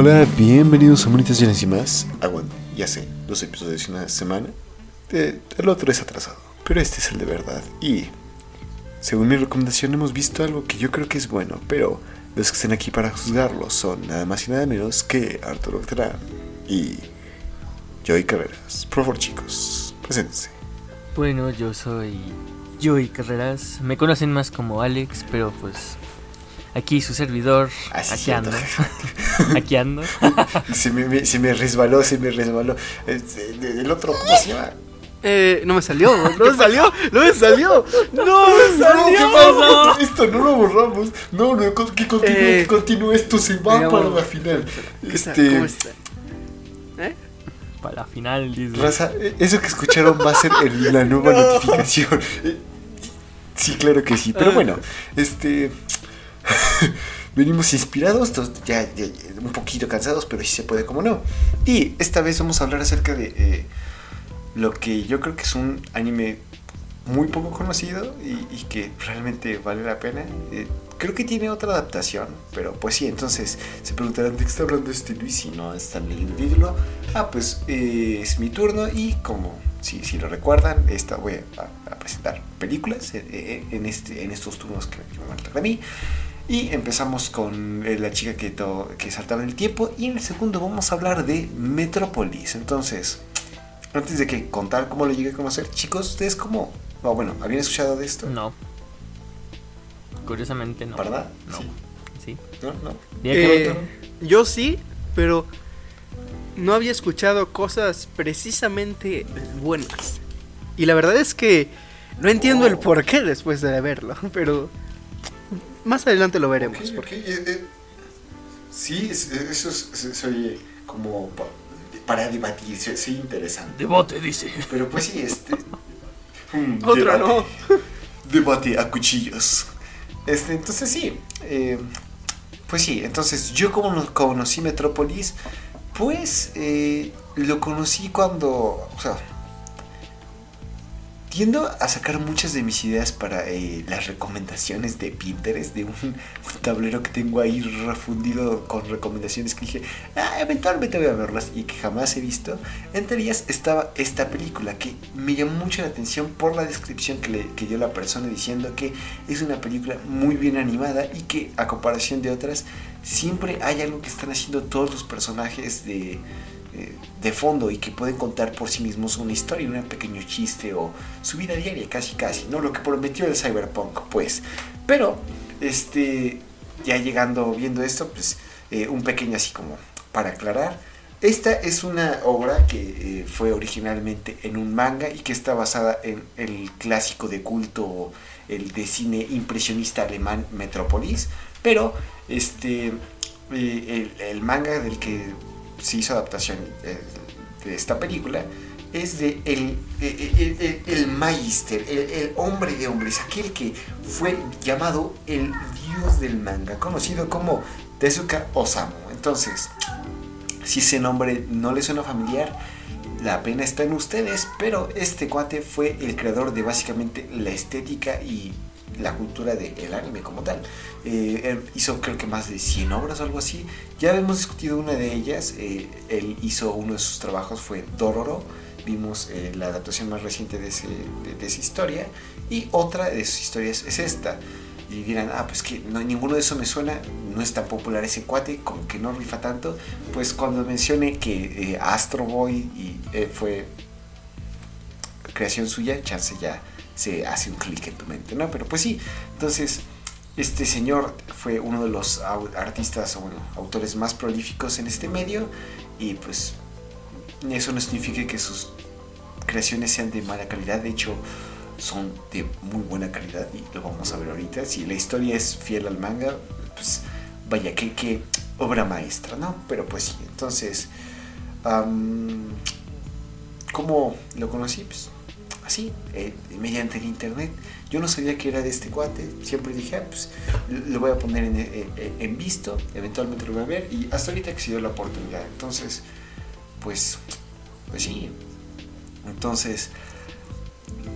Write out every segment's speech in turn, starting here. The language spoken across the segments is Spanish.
Hola, bienvenidos a Monitas Llenas y más. Ah, bueno, ya sé, dos episodios de una semana. El otro es atrasado, pero este es el de verdad. Y, según mi recomendación, hemos visto algo que yo creo que es bueno, pero los que están aquí para juzgarlo son nada más y nada menos que Arturo Terán y Joey Carreras. Por favor, chicos, preséntense. Bueno, yo soy Joey Carreras. Me conocen más como Alex, pero pues aquí su servidor, Así aquí ando. aquí ando. se, me, me- se me resbaló, se me resbaló. Este, El otro, ¿cómo se llama? Eh, no me salió, no me salió, no me salió, no me No, salió. ¿qué pasó? Esto no lo borramos. No, no, que continúe, Eh, que continúe. Esto se va para la final. ¿Qué? Este, ¿Cómo está? ¿Eh? Para la final, dice. Raza, eh, eso que escucharon va a ser el- la nueva No. notificación. Eh, Sí, claro que sí. Pero Ah. bueno, este. Venimos inspirados, ya, ya- ya un poquito cansados, pero sí se puede, como no. Y esta vez vamos a hablar acerca de eh, lo que yo creo que es un anime muy poco conocido y, y que realmente vale la pena. Eh, creo que tiene otra adaptación, pero pues sí, entonces se preguntarán de qué está hablando este Luis y no están leyendo el título. Ah, pues eh, es mi turno y como si, si lo recuerdan, esta voy a, a presentar películas eh, eh, en, este, en estos turnos que, me tocar a mí. Y empezamos con eh, la chica que, to- que saltaba en el tiempo. Y en el segundo vamos a hablar de Metrópolis. Entonces, antes de que contar cómo lo llegué a conocer, chicos, ustedes cómo... Oh, bueno, ¿habían escuchado de esto? No. Curiosamente no. ¿Verdad? No. Sí. Sí. ¿No? ¿No? Eh, yo sí, pero no había escuchado cosas precisamente buenas. Y la verdad es que no entiendo el Oh. por qué después de verlo, pero más adelante lo veremos. Ok, porque- eh, eh, sí, es- eso es- se, oye como pa- para debatir, se, oye interesante. Debote, dice. Pero pues sí, este... Otro debate. no. debate a cuchillos. Este, entonces sí, eh, pues sí, entonces yo como no- conocí Metrópolis, pues eh, lo conocí cuando, o sea, tiendo a sacar muchas de mis ideas para eh, las recomendaciones de Pinterest, de un, tablero que tengo ahí refundido con recomendaciones que dije, ah, eventualmente voy a verlas y que jamás he visto. Entre ellas estaba esta película que me llamó mucho la atención por la descripción que, le, que dio la persona diciendo que es una película muy bien animada y que a comparación de otras siempre hay algo que están haciendo todos los personajes de, de fondo y que pueden contar por sí mismos una historia, un pequeño chiste o su vida diaria, casi casi, ¿no? Lo que prometió el cyberpunk, pues. Pero, este, ya llegando, viendo esto, pues, eh, un pequeño así como para aclarar. Esta es una obra que eh, fue originalmente en un manga y que está basada en el clásico de culto, el de cine impresionista alemán Metrópolis, pero este eh, el manga del que se hizo adaptación eh, de esta película es de el, el, el- el- el Magister, el hombre de hombres, aquel que fue llamado el dios del manga, conocido como Tezuka Osamu. Entonces, si ese nombre no le suena familiar, la pena está en ustedes, pero este cuate fue el creador de básicamente la estética y la cultura del anime como tal. Eh, él hizo creo que más de 100 obras o algo así. Ya hemos discutido una de ellas. eh, él hizo uno de sus trabajos, fue Dororo. Vimos eh, la adaptación más reciente de, ese- de- de esa historia. Y otra de sus historias es esta. Y dirán, ah, pues que no, ninguno de eso me suena, no es tan popular ese cuate, como que no rifa tanto. Pues cuando mencione que eh, Astro Boy y, eh, fue creación suya, chance ya se hace un clic en tu mente, ¿no? Pero pues sí, entonces este señor fue uno de los artistas o bueno, autores más prolíficos en este medio y pues eso no significa que sus creaciones sean de mala calidad, de hecho son de muy buena calidad y lo vamos a ver ahorita. Si la historia es fiel al manga, pues vaya, que, que obra maestra, ¿no? Pero pues sí, entonces, am, ¿cómo lo conocí? Pues así, eh, mediante el internet. Yo no sabía que era de este cuate, siempre dije, ah, pues lo voy a poner en, en- en visto, eventualmente lo voy a ver y hasta ahorita que se dio la oportunidad. Entonces, pues, pues sí. Entonces,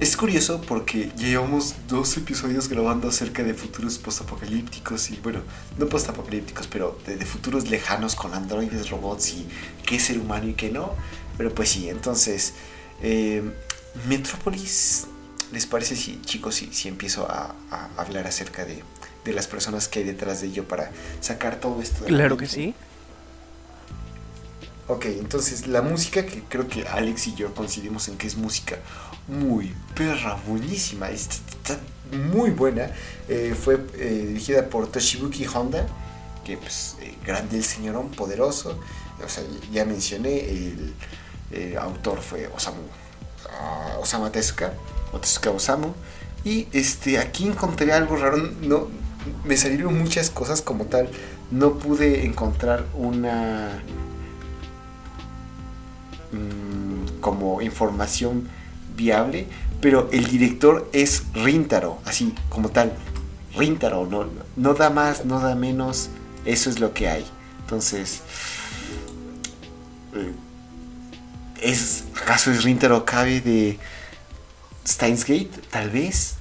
es curioso porque llevamos dos episodios grabando acerca de futuros postapocalípticos y bueno, no postapocalípticos, pero de, futuros lejanos con androides, robots y qué ser humano y qué no. Pero pues sí, entonces, eh, Metrópolis, ¿les parece si chicos si, si empiezo a, a, hablar acerca de, de, las personas que hay detrás de ello para sacar todo esto? De claro que sí. Ok, entonces la música que creo que Alex y yo coincidimos en que es música muy perra, buenísima, está, está muy buena. Eh, fue eh, dirigida por Toshibuki Honda, que pues eh, grande el señorón, poderoso. O sea, ya mencioné, el, el autor fue Osamu, Osama Tezuka, o Osamu. Y este, aquí encontré algo raro, no, me salieron muchas cosas como tal. No pude encontrar una mmm, como información viable, pero el director es Rintaro, así como tal. Rintaro, no, no da más, no da menos, eso es lo que hay. Entonces, ¿es, ¿acaso es Rintaro Cabe de Steins Gate? Tal vez.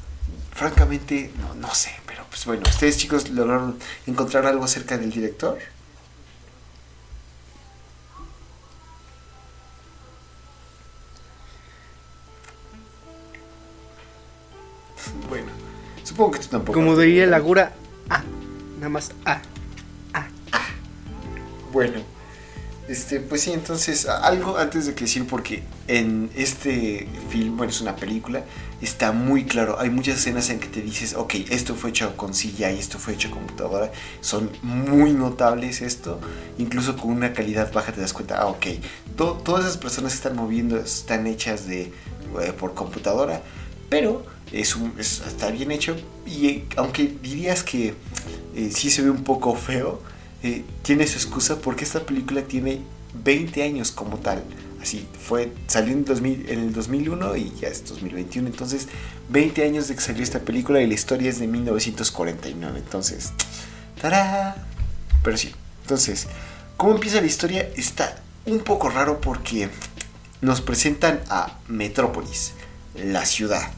Francamente, no, no sé, pero pues bueno, ustedes chicos lograron encontrar algo acerca del director. Bueno, supongo que tú tampoco. Como diría la gura, A. Nada más A. A. Ah. Bueno, este, pues sí, entonces, algo antes de que decir, porque en este film, bueno, es una película, está muy claro. Hay muchas escenas en que te dices, ok, esto fue hecho con CGI, esto fue hecho con computadora. Son muy notables esto. Incluso con una calidad baja te das cuenta, ah, ok, to todas esas personas que están moviendo están hechas de, eh, por computadora. Pero es un, es, está bien hecho y eh, aunque dirías que eh, sí se ve un poco feo, eh, tiene su excusa porque esta película tiene 20 años como tal. Así fue, salió en, 2000, en el 2001 y ya es 2021. Entonces, 20 años de que salió esta película y la historia es de 1949. Entonces, ¡tará! Pero sí, entonces, ¿cómo empieza la historia? Está un poco raro porque nos presentan a Metrópolis, la ciudad.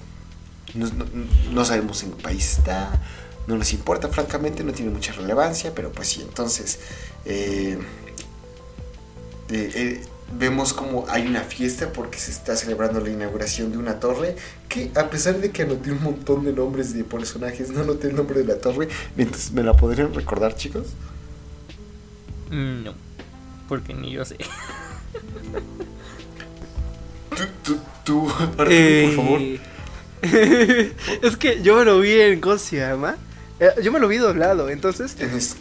No, sabemos en qué país está, no nos importa francamente, no tiene mucha relevancia, pero pues sí, entonces eh, eh, eh, vemos como hay una fiesta porque se está celebrando la inauguración de una torre que a pesar de que anoté un montón de nombres de personajes, no anoté el nombre de la torre, entonces ¿me la podrían recordar chicos? No, porque ni yo sé. tú, tú, tú, por favor. es que yo me lo vi en. ¿Cómo se llama? Eh, yo me lo vi doblado, entonces. Es...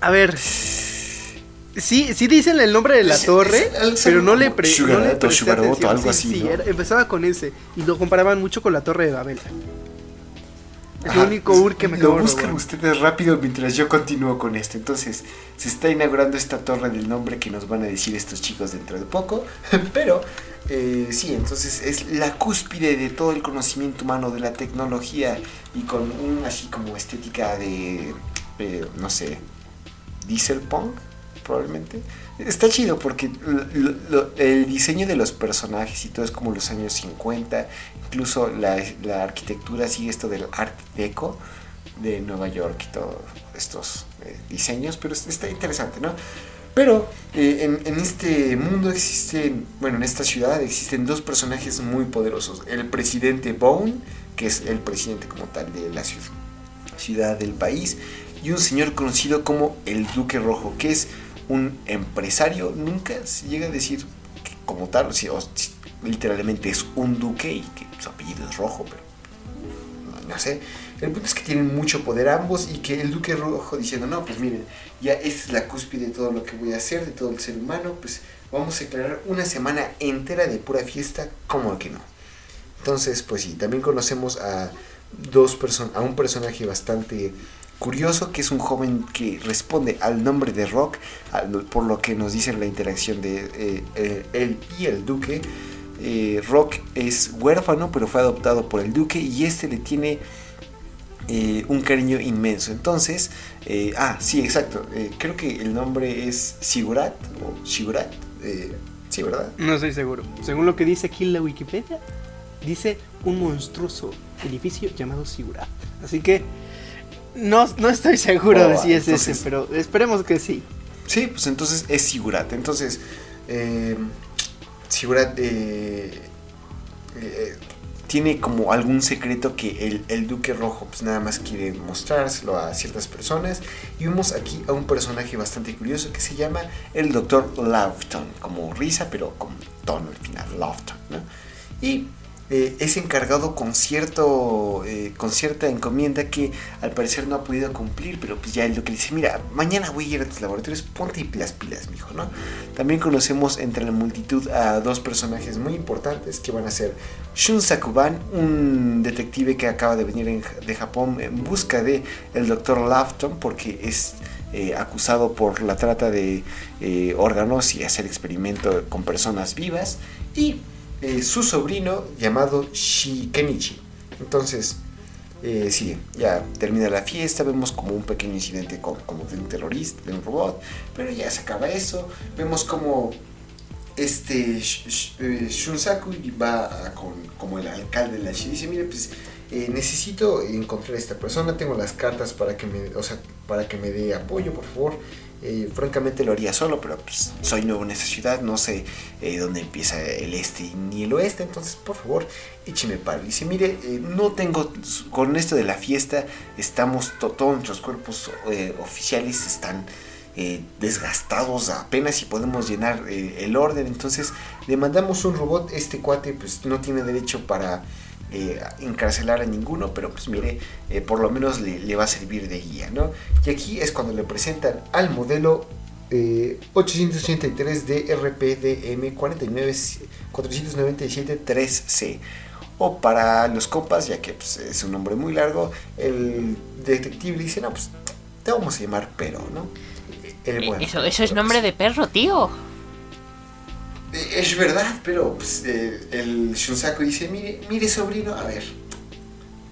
A ver. Sí, sí dicen el nombre de la Es- torre, es- pero no le, pre, no le Shugarato, presté atención. algo Sí, así, sí, ¿no? era- empezaba con ese. Y lo comparaban mucho con la torre de Babel. Es Ajá, lo único ur que me Lo buscan ustedes rápido mientras yo continúo con esto. Entonces, se está inaugurando esta torre del nombre que nos van a decir estos chicos dentro de poco. Pero, eh, sí, entonces es la cúspide de todo el conocimiento humano, de la tecnología y con un así como estética de, eh, no sé, diesel punk, probablemente. Está chido porque el diseño de los personajes y todo es como los años 50. Incluso la, arquitectura sigue esto del Art Deco de Nueva York y todos estos eh, diseños, pero es- está interesante, ¿no? Pero eh, en, este mundo existen, bueno, en esta ciudad existen dos personajes muy poderosos. El presidente Bone, que es el presidente como tal de la ciudad del país, y un señor conocido como el Duque Rojo, que es un empresario, nunca se llega a decir que como tal, o literalmente es un duque y que su apellido es rojo, pero no, no sé. El punto es que tienen mucho poder ambos y que el Duque Rojo diciendo, no, pues miren, ya esta es la cúspide de todo lo que voy a hacer, de todo el ser humano, pues vamos a declarar una semana entera de pura fiesta, como que no. Entonces, pues sí, también conocemos a dos person a un personaje bastante curioso que es un joven que responde al nombre de Rock, por lo que nos dice la interacción de eh, eh, él y el duque. Eh, Rock es huérfano, pero fue adoptado por el duque y este le tiene un cariño inmenso. Entonces, ah, sí, exacto. creo que el nombre es Sigurat o Sigurat. sí, ¿verdad? No estoy seguro. Según lo que dice aquí en la Wikipedia. dice un monstruoso edificio llamado Sigurat. Así que no, no estoy seguro de Oh, si es entonces- ese, pero esperemos que sí. Sí, pues entonces es Sigurat. Entonces, eh, Sigurat eh, eh, tiene como algún secreto que el, el Duque Rojo pues nada más quiere mostrárselo a ciertas personas. Y vemos aquí a un personaje bastante curioso que se llama el Dr. Lofton, como risa, pero con tono al final, Lofton, ¿no? Y eh, es encargado con cierto eh, con cierta encomienda que al parecer no ha podido cumplir, pero pues ya el Duque le dice, mira, mañana voy a ir a tus laboratorios, ponte y las pilas, mijo, ¿no? También conocemos entre la multitud a dos personajes muy importantes que van a ser Shun Sakuban, un detective que acaba de venir en- de Japón en busca de el Dr. Lafton porque es eh, acusado por la trata de eh, órganos y hacer experimento con personas vivas y eh, su sobrino llamado Shikenichi. Entonces, eh, sí, ya termina la fiesta, vemos como un pequeño incidente con- como de un terrorista, de un robot, pero ya se acaba eso, vemos como este eh, Shunsaku va con, como el alcalde de la ciudad y dice, mire, pues eh, necesito encontrar a esta persona, tengo las cartas para que me, o sea, para que me dé apoyo, por favor. Eh, francamente lo haría solo, pero pues, soy nuevo en esta ciudad, no sé eh, dónde empieza el este ni el oeste, entonces por favor écheme paro. Dice, mire, eh, no tengo, con esto de la fiesta, estamos, to- todos nuestros cuerpos eh, oficiales están desgastados apenas y podemos llenar el orden, entonces le mandamos un robot, este cuate pues no tiene derecho para eh, encarcelar a ninguno, pero pues mire, eh, por lo menos le, le va a servir de guía, ¿no? Y aquí es cuando le presentan al modelo eh, 883 de RPDM 49 497 3C. O para los compas, ya que pues, es un nombre muy largo, el detective le dice, no, pues te vamos a llamar Pero, ¿no? El bueno. Eh, Eso, eso es Pero, nombre de perro, tío. Eh, Es verdad, pero pues, eh, el Shunsaku dice, mire, mire sobrino, a ver,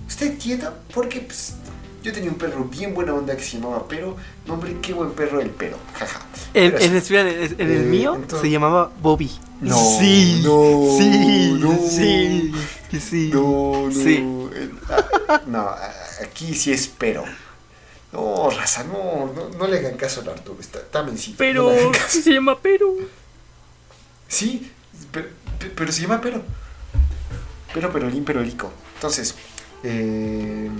¿usted quieto? Porque pues, yo tenía un perro bien buena onda que se llamaba Pero, no hombre, qué buen perro el Pero, jaja. En, Pero en, en el Eh, mío entonces- se llamaba Bobby. No, sí, no, sí, no. sí, sí. No, no, Sí. ah, no, aquí sí es Pero. No, raza, no, no, no le hagan caso a Arturo, está, está mencito, no Pero caso. se llama Pero. Sí, pero, se llama Pero. Pero, Perolín, Perolico. Entonces, eh,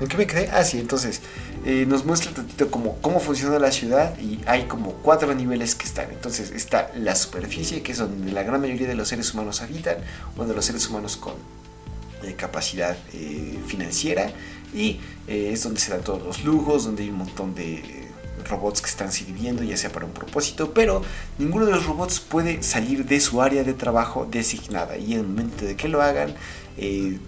¿en qué me quedé? Ah, sí, entonces, eh, nos muestra tantito cómo, cómo funciona la ciudad y hay como cuatro niveles que están. Entonces, está la superficie, que es donde la gran mayoría de los seres humanos habitan, donde los seres humanos con eh, capacidad financiera y es donde se dan todos los lujos, donde hay un montón de robots que están sirviendo, ya sea para un propósito, pero ninguno de los robots puede salir de su área de trabajo designada y en el momento de que lo hagan eh,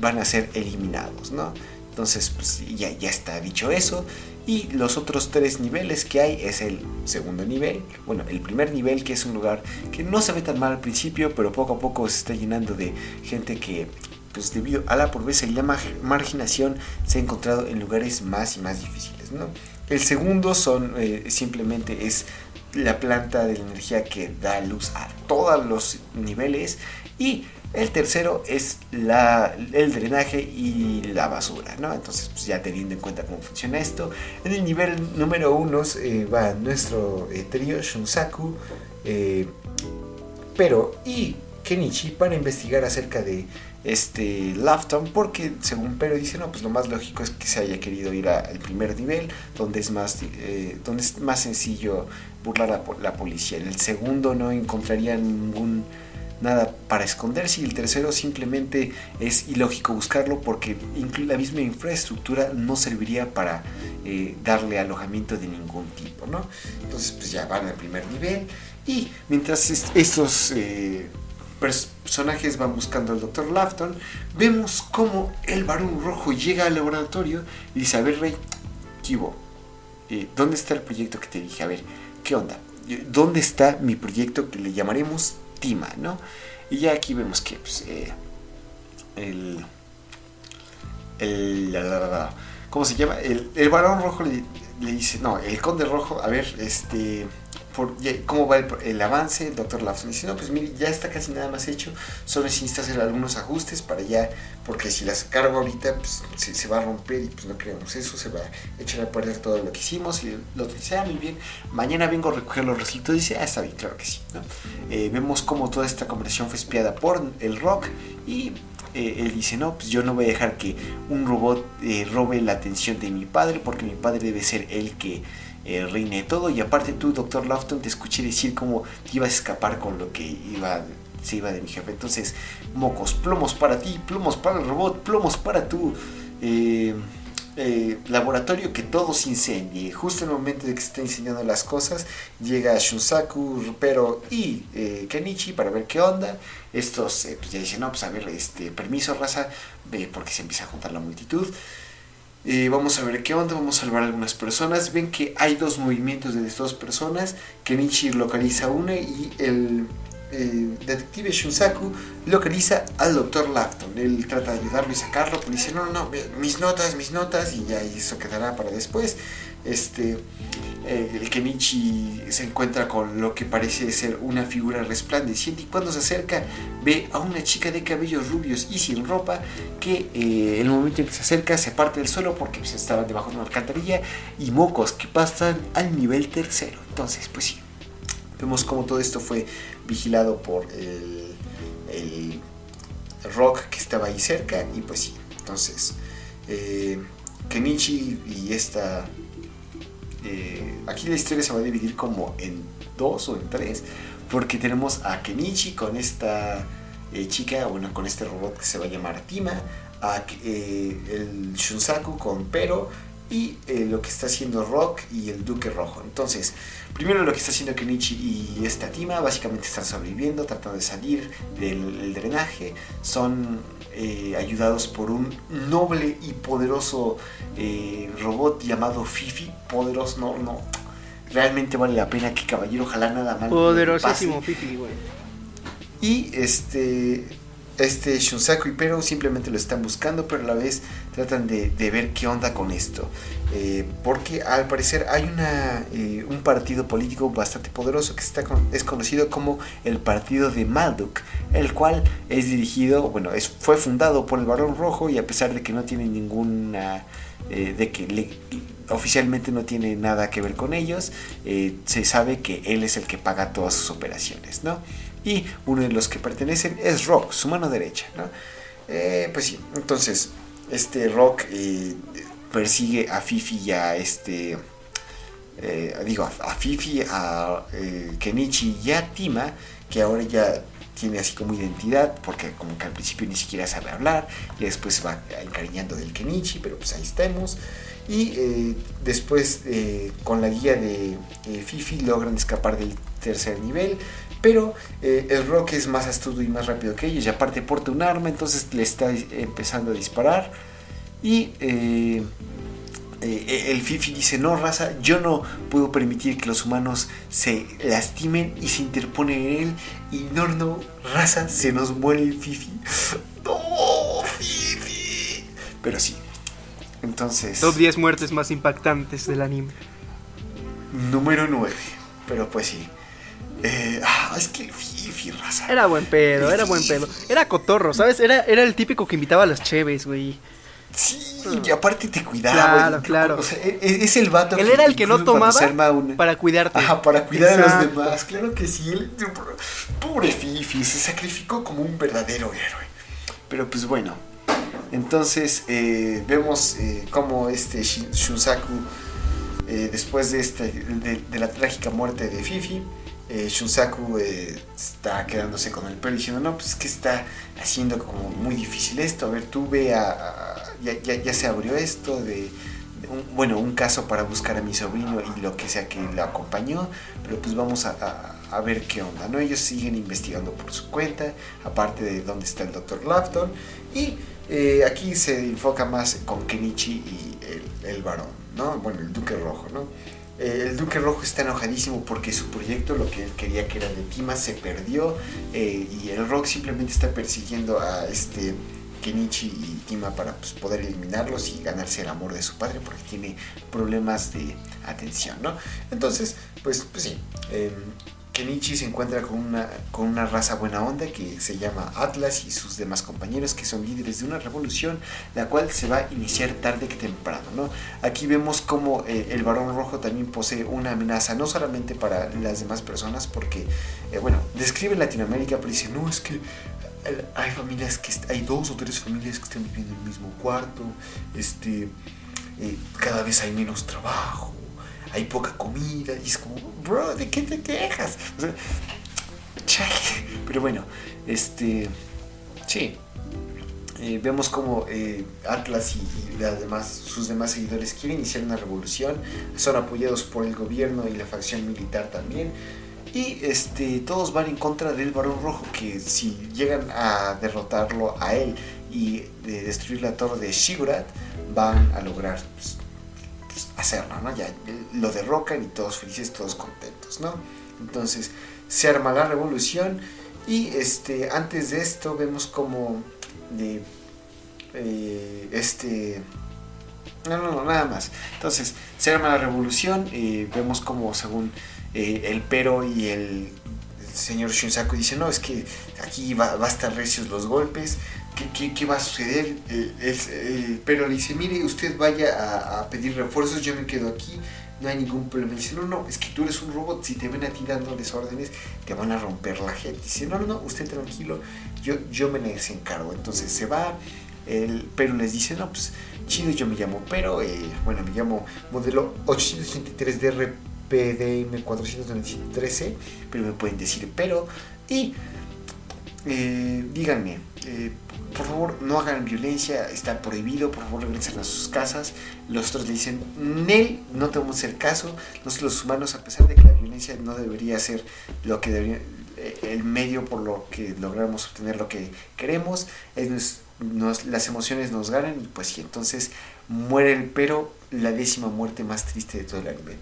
van a ser eliminados, ¿no? Entonces, pues ya, ya está dicho eso. Y los otros tres niveles que hay es el segundo nivel, bueno, el primer nivel que es un lugar que no se ve tan mal al principio, pero poco a poco se está llenando de gente que, pues debido a la pobreza y la mar- marginación, se ha encontrado en lugares más y más difíciles, ¿no? El segundo son eh, simplemente es la planta de la energía que da luz a todos los niveles y el tercero es la, el drenaje y la basura, ¿no? Entonces, pues ya teniendo en cuenta cómo funciona esto, en el nivel número uno eh, va nuestro eh, trío Shunsaku, eh, pero y Kenichi para investigar acerca de este Lafton porque según Pero dice no pues lo más lógico es que se haya querido ir al primer nivel donde es más eh, donde es más sencillo burlar a la policía. En el segundo no encontraría ningún nada para esconderse y el tercero simplemente es ilógico buscarlo porque la misma infraestructura no serviría para eh, darle alojamiento de ningún tipo no entonces pues ya van al primer nivel y mientras est- estos eh, personajes van buscando al Dr. Lafton, vemos cómo el varón rojo llega al laboratorio y dice, a ver, Rey, ¿qué? Eh, ¿Dónde está el proyecto que te dije? A ver, ¿qué onda? Eh, ¿Dónde está mi proyecto que le llamaremos Tima, no? Y ya aquí vemos que, pues, eh, el... el ¿Cómo se llama? El, el varón rojo le dice, no, el conde rojo, a ver, este... cómo va el, avance. El doctor Lawson dice, no, pues mire, ya está casi nada más hecho. Solo necesita hacer algunos ajustes para ya, porque si las cargo ahorita, pues se, va a romper y pues no queremos eso. Se va a echar a perder todo lo que hicimos. Y lo dice, ah, muy bien. Mañana vengo a recoger los resultados. Dice, ah, está bien, claro que sí. Eh, vemos cómo toda esta conversación fue espiada por el rock y eh, él dice, no, pues yo no voy a dejar que un robot eh, robe la atención de mi padre porque mi padre debe ser el que eh, reine todo. Y aparte tú, doctor Lofton, te escuché decir cómo te ibas a escapar con lo que iba, se iba de mi jefe. Entonces, mocos, plomos para ti, plomos para el robot, plomos para tú. Eh, laboratorio que todo se incendie. Justo en el momento de que se está incendiando las cosas, llega Shunsaku, Pero y eh, Kenichi para ver qué onda. Estos eh, pues ya dicen, no, pues a ver, este, permiso, raza, porque se empieza a juntar la multitud. Vamos a ver qué onda, vamos a salvar a algunas personas. Ven que hay dos movimientos de dos personas. Kenichi localiza una y el eh, detective Shunsaku localiza al doctor Lafton. Él trata de ayudarlo y sacarlo, pero dice, no, no, no, mis notas, mis notas, y ya eso quedará para después. Este, el Kenichi se encuentra con lo que parece ser una figura resplandeciente y cuando se acerca ve a una chica de cabellos rubios y sin ropa que eh, en el momento en que se acerca se parte del suelo porque pues, estaba debajo de una alcantarilla y mocos que pasan al nivel tercero. Entonces, pues sí, vemos cómo todo esto fue vigilado por el, el, rock que estaba ahí cerca y pues sí, entonces eh, Kenichi y esta... Eh, aquí la historia se va a dividir como en dos o en tres, porque tenemos a Kenichi con esta eh, chica, bueno, con este robot que se va a llamar Tima, a, el Shunsaku con Pero y lo que está haciendo Rock y el Duque Rojo. Entonces, Primero lo que está haciendo Kenichi y esta Tima, básicamente están sobreviviendo, tratando de salir del drenaje. Son eh, ayudados por un noble y poderoso eh, robot llamado Fifi. Poderoso, no, no. Realmente vale la pena que caballero, ojalá nada más. Poderosísimo Fifi, güey. Y este este Shunsaku y Pero simplemente lo están buscando, pero a la vez tratan de, ver qué onda con esto. Eh, porque al parecer hay una, eh, un partido político bastante poderoso que está es conocido como el Partido de Malduk, el cual es dirigido, bueno, es, fue fundado por el Barón Rojo y a pesar de que no tiene ninguna, eh, de que oficialmente no tiene nada que ver con ellos, se sabe que él es el que paga todas sus operaciones, ¿no? y uno de los que pertenecen es Rock, su mano derecha. ¿no? Pues sí, entonces este Rock persigue a Fifi y a este... Eh, digo, a, Fifi, a Kenichi y a Tima, que ahora ya tiene así como identidad, porque como que al principio ni siquiera sabe hablar, y después se va encariñando del Kenichi, pero pues ahí estamos. Y después con la guía de Fifi logran escapar del tercer nivel, pero eh, el Rock es más astuto y más rápido que ellos. Y aparte porta un arma, entonces le está empezando a disparar. Y eh, eh, el Fifi dice, no, raza, yo no puedo permitir que los humanos se lastimen y se interpone en él. Y no, no, raza, se nos muere el Fifi. No, Fifi. Pero sí. Entonces... Top 10 muertes más impactantes del anime. Número 9. Pero pues sí. Eh, ah, es que Fifi, raza. Era buen pedo, era buen pedo. Era cotorro, ¿sabes? Era, era el típico que invitaba a las cheves, güey. Sí, y aparte te cuidaba. Claro, claro. O sea, e, e, es el vato Él era el que no tomaba para cuidarte. Ajá, para cuidar a los demás. Claro que sí. pobre Fifi, se sacrificó como un verdadero héroe. Pero pues bueno. Entonces eh, vemos eh, cómo este Shunsaku, eh, después de, este, de la trágica muerte de Fifi, eh, Shunsaku eh, está quedándose con el pelo diciendo, no, pues es que está haciendo como muy difícil esto, a ver, tú ve a... ya, se abrió esto de... bueno, un caso para buscar a mi sobrino y lo que sea que lo acompañó, pero pues vamos a, ver qué onda, ¿no? Ellos siguen investigando por su cuenta, aparte de dónde está el Dr. Lafton, y eh, aquí se enfoca más con Kenichi y el, el varón, ¿no? Bueno, el Duque Rojo, ¿no? Eh, el Duque Rojo está enojadísimo porque su proyecto, lo que él quería que era de Tima, se perdió eh, y el Rock simplemente está persiguiendo a este Kenichi y Tima para pues, poder eliminarlos y ganarse el amor de su padre porque tiene problemas de atención, ¿no? Entonces, pues, pues sí. Em, Kenichi se encuentra con una, con una raza buena onda que se llama Atlas y sus demás compañeros que son líderes de una revolución la cual se va a iniciar tarde que temprano. ¿no? Aquí vemos como eh, el varón rojo también posee una amenaza no solamente para las demás personas porque, eh, bueno, describe Latinoamérica pero dice, no, es que eh, hay familias que hay dos o tres familias que están viviendo en el mismo cuarto, este, cada vez hay menos trabajo hay poca comida. Y es como, bro, ¿de qué te quejas? Pero bueno, este. Sí. Eh, vemos como eh, Atlas y, demás, sus demás seguidores quieren iniciar una revolución, son apoyados por el gobierno y la facción militar también, y este, todos van en contra del varón rojo, que si llegan a derrotarlo a él y de destruir la torre de Shigurat, van a lograr pues, hacerlo, ¿no? Ya lo derrocan y todos felices, todos contentos, ¿no? Entonces se arma la revolución y este, antes de esto vemos como de, eh, este... No, no, nada más. Entonces se arma la revolución, eh, vemos como según eh, el pero y el señor Shunsaku dice, no, es que aquí va a estar recios los golpes, ¿qué, va a suceder? pero le dice, mire, usted vaya a, pedir refuerzos, yo me quedo aquí, no hay ningún problema. dice, no, no, es que tú eres un robot, si te ven a ti dándoles órdenes, te van a romper la gente. dice, no, no, no, usted tranquilo, yo, yo me les encargo. Entonces se va, el, pero les dice, no, pues chido, yo me llamo Pero, eh, bueno, me llamo modelo 883 DRPDM 493 pero me pueden decir Pero, y eh, díganme, eh, por favor no hagan violencia, está prohibido, por favor regresen a sus casas. Los otros le dicen, Nel, no te vamos hacer caso. Nosotros los humanos, a pesar de que la violencia no debería ser lo que debería, eh, el medio por lo que logramos obtener lo que queremos, las emociones nos ganan y pues sí, entonces muere el pero, la décima muerte más triste de todo el anime.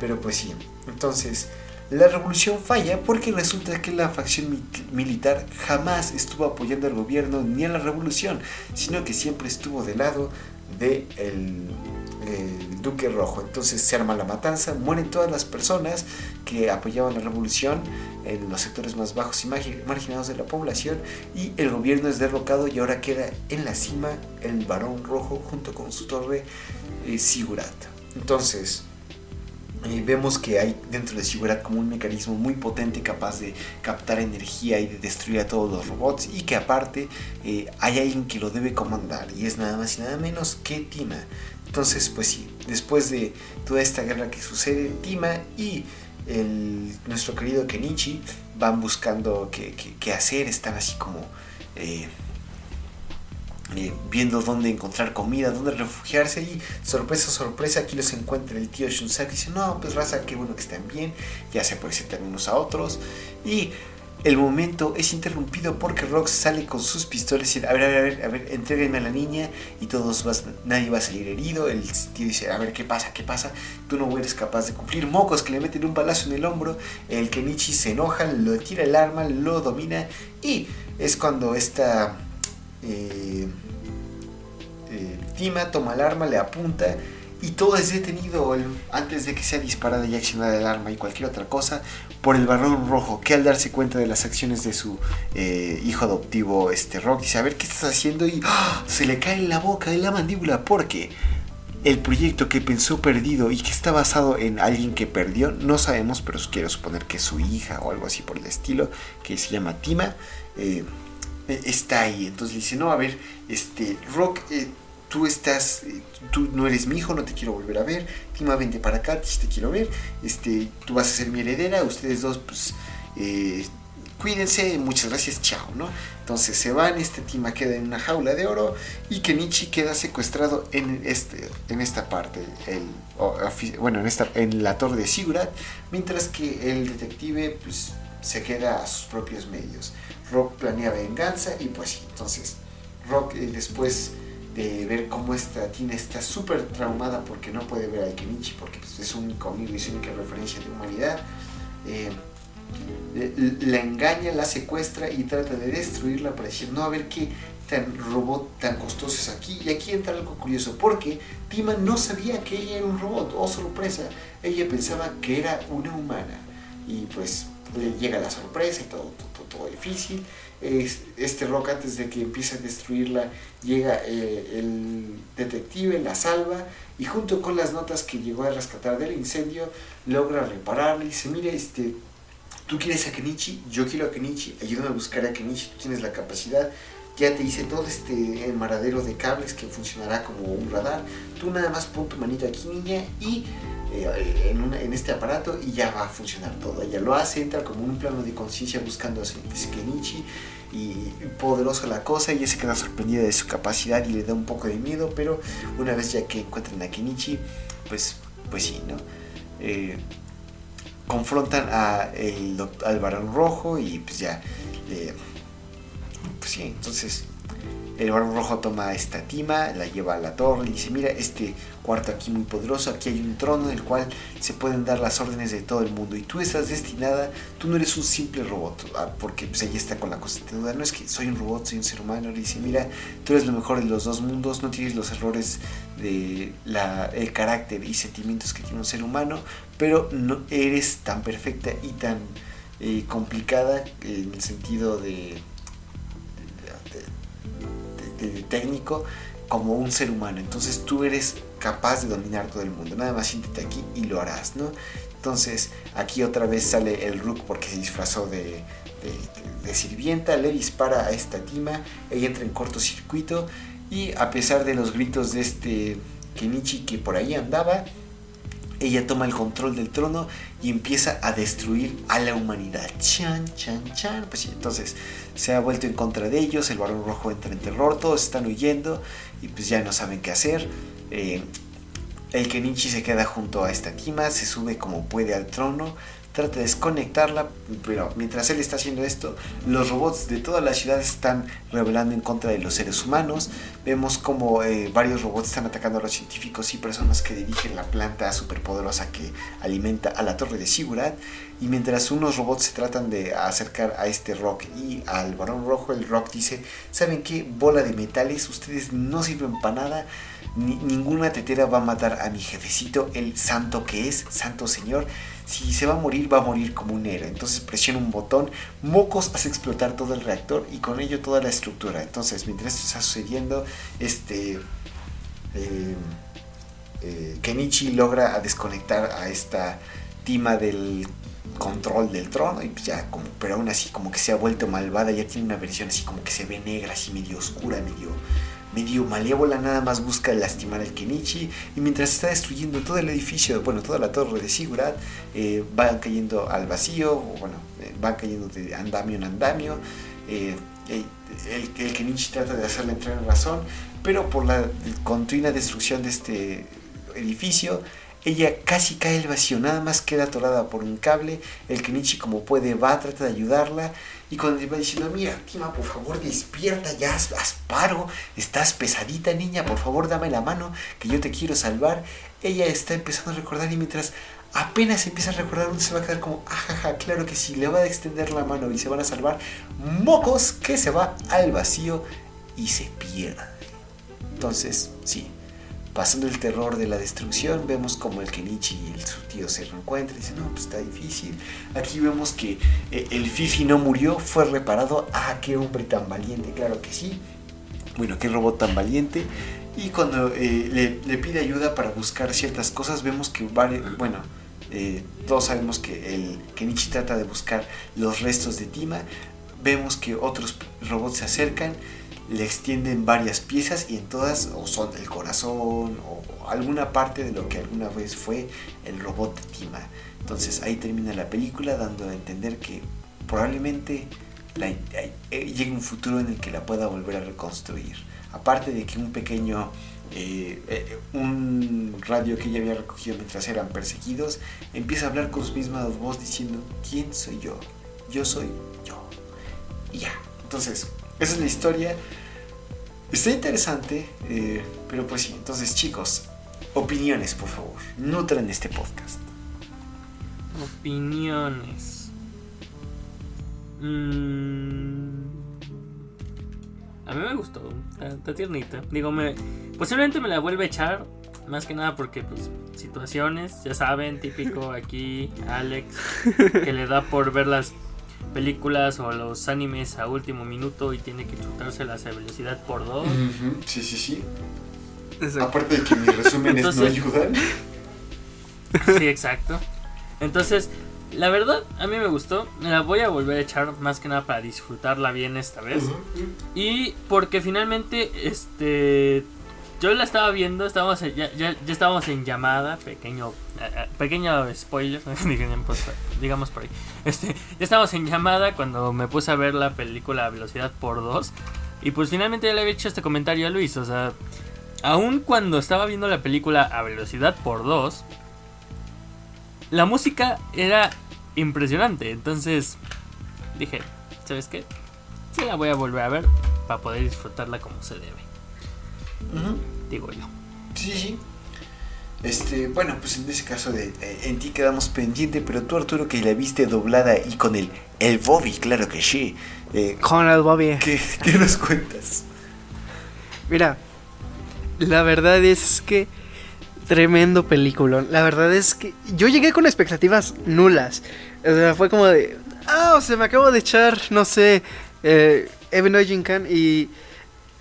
Pero pues sí, entonces la revolución falla porque resulta que la facción militar jamás estuvo apoyando al gobierno ni a la revolución, sino que siempre estuvo del lado del de el Duque Rojo. Entonces se arma la matanza, mueren todas las personas que apoyaban la revolución en los sectores más bajos y marginados de la población y el gobierno es derrocado y ahora queda en la cima el Barón Rojo junto con su torre eh, Sigurat. Entonces, vemos que hay dentro de Sigurat como un mecanismo muy potente capaz de captar energía y de destruir a todos los robots y que aparte eh, hay alguien que lo debe comandar y es nada más y nada menos que Tima. Entonces pues sí, después de toda esta guerra que sucede, Tima y nuestro querido Kenichi van buscando qué, hacer, están así como... Eh, eh, viendo dónde encontrar comida, dónde refugiarse y sorpresa, sorpresa, aquí los encuentra el tío Shunsaku y dice, no, pues raza, qué bueno que estén bien, ya se presentan unos a otros y el momento es interrumpido porque Rox sale con sus pistolas y dice, a ver, a ver, a ver, a ver, entréguenme a la niña y todos vas, nadie va a salir herido. El tío dice, a ver, ¿qué pasa? ¿Qué pasa? Tú no eres capaz de cumplir. Mocos que le meten un balazo en el hombro. El Kenichi se enoja, lo tira el arma, lo domina y es cuando esta eh, eh, Tima toma el arma, le apunta y todo es detenido antes de que sea disparada y accionada el arma y cualquier otra cosa por el barrón rojo que al darse cuenta de las acciones de su eh, hijo adoptivo este Rock dice a ver qué estás haciendo y ¡ah! se le cae en la boca de la mandíbula porque el proyecto que pensó perdido y que está basado en alguien que perdió no sabemos pero quiero suponer que es su hija o algo así por el estilo que se llama Tima eh, está ahí. Entonces le dice, no, a ver, este, Rock, eh, tú estás, eh, tú no eres mi hijo, no te quiero volver a ver, Tima, vente para acá, te quiero ver, este, tú vas a ser mi heredera, ustedes dos, pues, cuídense, muchas gracias, chao, ¿no? Entonces se van, este Tima queda en una jaula de oro y Kenichi queda secuestrado en, este, en esta parte, el, bueno, en, esta, en la torre de Sigurat, mientras que el detective, pues, se queda a sus propios medios. Rock planea venganza y pues entonces Rock eh, después de ver cómo esta Tina está súper traumada porque no puede ver a Kenichi porque pues, es un único y su única referencia de humanidad, eh, la engaña, la secuestra y trata de destruirla para decir, no, a ver qué tan robot tan costoso es aquí. Y aquí entra algo curioso, porque Tima no sabía que ella era un robot, oh sorpresa, ella pensaba que era una humana. Y pues le llega la sorpresa y todo, todo, todo difícil. Es, este Rock antes de que empiece a destruirla llega eh, el detective, la salva y junto con las notas que llegó a rescatar del incendio logra repararla y dice, mire, este, tú quieres a Kenichi, yo quiero a Kenichi, ayúdame a buscar a Kenichi, tú tienes la capacidad, ya te hice todo este maradero de cables que funcionará como un radar, tú nada más pon tu manito aquí niña y eh, en, este aparato y ya va a funcionar todo. Ella lo hace, entra como un plano de conciencia buscando a Kenichi y poderosa la cosa, ella se queda sorprendida de su capacidad y le da un poco de miedo, pero una vez ya que encuentran a Kenichi, pues, pues sí, ¿no? Eh, confrontan a el, al varón rojo y pues ya, pues sí, entonces el varón rojo toma esta tima, la lleva a la torre y dice, mira, este cuarto aquí muy poderoso, aquí hay un trono en el cual se pueden dar las órdenes de todo el mundo y tú estás destinada, tú no eres un simple robot, ah, porque pues está con la cosa de duda, no es que soy un robot, soy un ser humano, le dice, mira, tú eres lo mejor de los dos mundos, no tienes los errores de la, carácter y sentimientos que tiene un ser humano, pero no eres tan perfecta y tan eh, complicada en el sentido de técnico como un ser humano. Entonces tú eres capaz de dominar todo el mundo. Nada más siéntete aquí y lo harás, ¿no? Entonces aquí otra vez sale el Rook porque se disfrazó de, sirvienta, le dispara a esta Tima, ella entra en cortocircuito y a pesar de los gritos de este Kenichi que por ahí andaba, ella toma el control del trono y empieza a destruir a la humanidad. Chan, chan, chan. Pues entonces se ha vuelto en contra de ellos, el varón rojo entra en terror, todos están huyendo y pues ya no saben qué hacer. Eh, el Kenichi se queda junto a esta Tima, se sube como puede al trono, trata de desconectarla, pero mientras él está haciendo esto, los robots de toda la ciudad están rebelando en contra de los seres humanos. Vemos como eh, varios robots están atacando a los científicos y personas que dirigen la planta superpoderosa que alimenta a la torre de Sigurat. Y mientras unos robots se tratan de acercar a este Rock y al varón rojo, el Rock dice, ¿saben qué? Bola de metales, ustedes no sirven para nada. ninguna tetera va a matar a mi jefecito, el santo que es, santo señor si se va a morir, va a morir como un héroe. Entonces presiona un botón, Mocos hace explotar todo el reactor y con ello toda la estructura. Entonces, mientras esto está sucediendo, este. Eh, eh, Kenichi logra desconectar a esta tima del control del trono y ya como pero aún así como que se ha vuelto malvada ya tiene una versión así como que se ve negra así medio oscura medio medio malévola, nada más busca lastimar al Kenichi. Y mientras está destruyendo todo el edificio, bueno, toda la torre de Sigurat, eh, va cayendo al vacío, bueno, eh, va cayendo de andamio en andamio. Eh, el, el, Kenichi trata de hacerle entrar en razón, pero por la continua destrucción de este edificio, ella casi cae al vacío, nada más queda atorada por un cable. El Kenichi, como puede, va, trata de ayudarla. Y cuando le va diciendo, mira, Tima, por favor, despierta, ya haz, paro, estás pesadita, niña, por favor, dame la mano, que yo te quiero salvar. Ella está empezando a recordar y mientras apenas empieza a recordar, uno se va a quedar como, ajaja, claro que sí, le va a extender la mano y se van a salvar. Mocos que se va al vacío y se pierde. Entonces, sí, pasando el terror de la destrucción, vemos como el Kenichi y su tío se reencuentran y dicen, no, pues está difícil. Aquí vemos que eh, el Fifi no murió, fue reparado. Ah, qué hombre tan valiente, claro que sí. Bueno, qué robot tan valiente. Y cuando eh, le, pide ayuda para buscar ciertas cosas, vemos que, vale, bueno, eh, todos sabemos que el Kenichi trata de buscar los restos de Tima. Vemos que otros robots se acercan le extienden varias piezas y en todas o son el corazón o alguna parte de lo que alguna vez fue el robot Tima. Entonces ahí termina la película dando a entender que probablemente eh, llegue un futuro en el que la pueda volver a reconstruir. Aparte de que un pequeño, eh, eh, un radio que ella había recogido mientras eran perseguidos, empieza a hablar con su misma voz diciendo, ¿quién soy yo? Yo soy yo. Y ya. Entonces, esa es la historia. Está interesante, eh, pero pues sí. Entonces, chicos, opiniones, por favor. Nutran este podcast. Opiniones. Mm, a mí me gustó, está, está tiernita. Digo, me, posiblemente me la vuelve a echar, más que nada porque, pues, situaciones, ya saben, típico aquí, Alex, que le da por ver las películas o los animes a último minuto y tiene que chutárselas a velocidad por dos. Sí, sí, sí. Exacto. Aparte de que mis resúmenes no Entonces- ayudan. Sí, exacto. Entonces, la verdad, a mí me gustó. Me la voy a volver a echar más que nada para disfrutarla bien esta vez. Y porque finalmente, este. Yo la estaba viendo, estábamos ya, ya, ya estábamos en llamada, pequeño eh, eh, pequeño spoiler, digamos, digamos por ahí. Este, ya estábamos en llamada cuando me puse a ver la película velocidad por dos. Y pues finalmente ya le había hecho este comentario a Luis, o sea, aun cuando estaba viendo la película a velocidad por dos, la música era impresionante. Entonces dije, ¿sabes qué? Sí la voy a volver a ver para poder disfrutarla como se debe, Digo yo. Sí, sí. Este, bueno, pues en ese caso de eh, en ti quedamos pendiente, pero tú Arturo que la viste doblada y con el el Bobby, claro que sí. Eh, Con el Bobby. ¿qué, qué nos cuentas? Mira, la verdad es que tremendo película. La verdad es que yo llegué con expectativas nulas. O sea, fue como de, ah, o sea, me acabo de echar, no sé, eh, Evan Khan y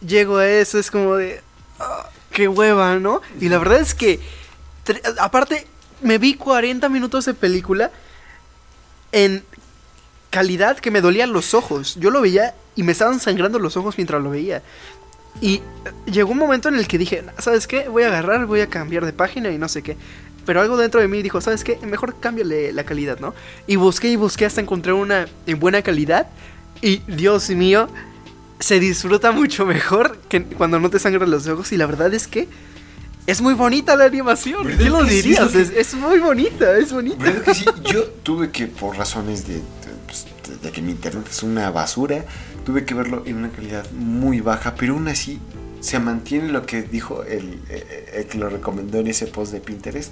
llego a eso, es como de, qué hueva, ¿no? Y la verdad es que, aparte, me vi 40 minutos de película en calidad que me dolían los ojos. Yo lo veía y me estaban sangrando los ojos mientras lo veía. Y eh, llegó un momento en el que dije, ¿sabes qué? Voy a agarrar, voy a cambiar de página y no sé qué. Pero algo dentro de mí dijo, ¿sabes qué? Mejor cámbiale la calidad, ¿no? Y busqué y busqué hasta encontrar una en buena calidad. Y Dios mío, se disfruta mucho mejor que cuando no te sangran los ojos. Y la verdad es que es muy bonita la animación. ¿Verdad ¿Qué lo sí? dirías? Es muy bonita, es bonita. ¿Verdad que sí? Yo tuve que, por razones de, de, pues, de- que mi internet es una basura, tuve que verlo en una calidad muy baja, pero aún así se mantiene lo que dijo el, eh, el que lo recomendó en ese post de Pinterest.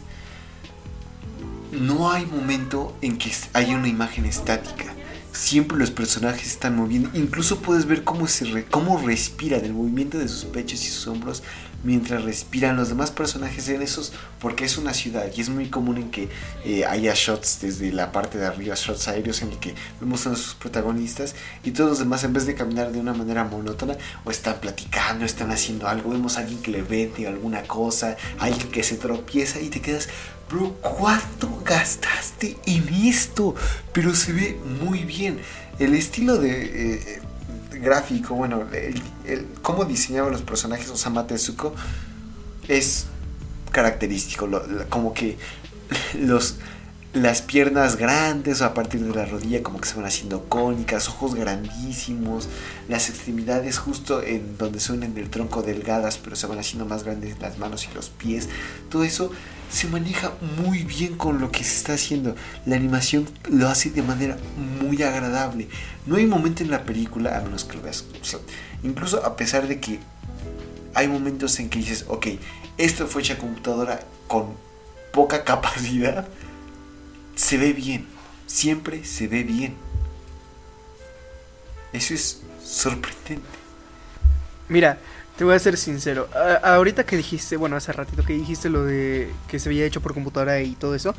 No hay momento en que haya una imagen estática. Siempre los personajes están moviendo. Incluso puedes ver cómo, se re- cómo respiran, el movimiento de sus pechos y sus hombros mientras respiran los demás personajes en esos, porque es una ciudad y es muy común en que eh, haya shots desde la parte de arriba, shots aéreos en el que vemos a sus protagonistas y todos los demás en vez de caminar de una manera monótona o están platicando, están haciendo algo, vemos a alguien que le vende alguna cosa, alguien que se tropieza y te quedas, bro, ¿cuánto gastaste en esto? Pero se ve muy bien. El estilo de... eh, gráfico, bueno, cómo diseñaba los personajes Osamu Tezuko es característico, como que los las piernas grandes a partir de la rodilla como que se van haciendo cónicas, ojos grandísimos, las extremidades justo en donde son en el tronco delgadas, pero se van haciendo más grandes las manos y los pies. Todo eso se maneja muy bien con lo que se está haciendo. La animación lo hace de manera muy agradable. No hay momento en la película, a menos que lo veas, incluso a pesar de que hay momentos en que dices, ok, esto fue hecha computadora con poca capacidad, se ve bien, siempre se ve bien. Eso es sorprendente. Mira, te voy a ser sincero. A- ahorita que dijiste, bueno, hace ratito que dijiste lo de que se había hecho por computadora y todo eso,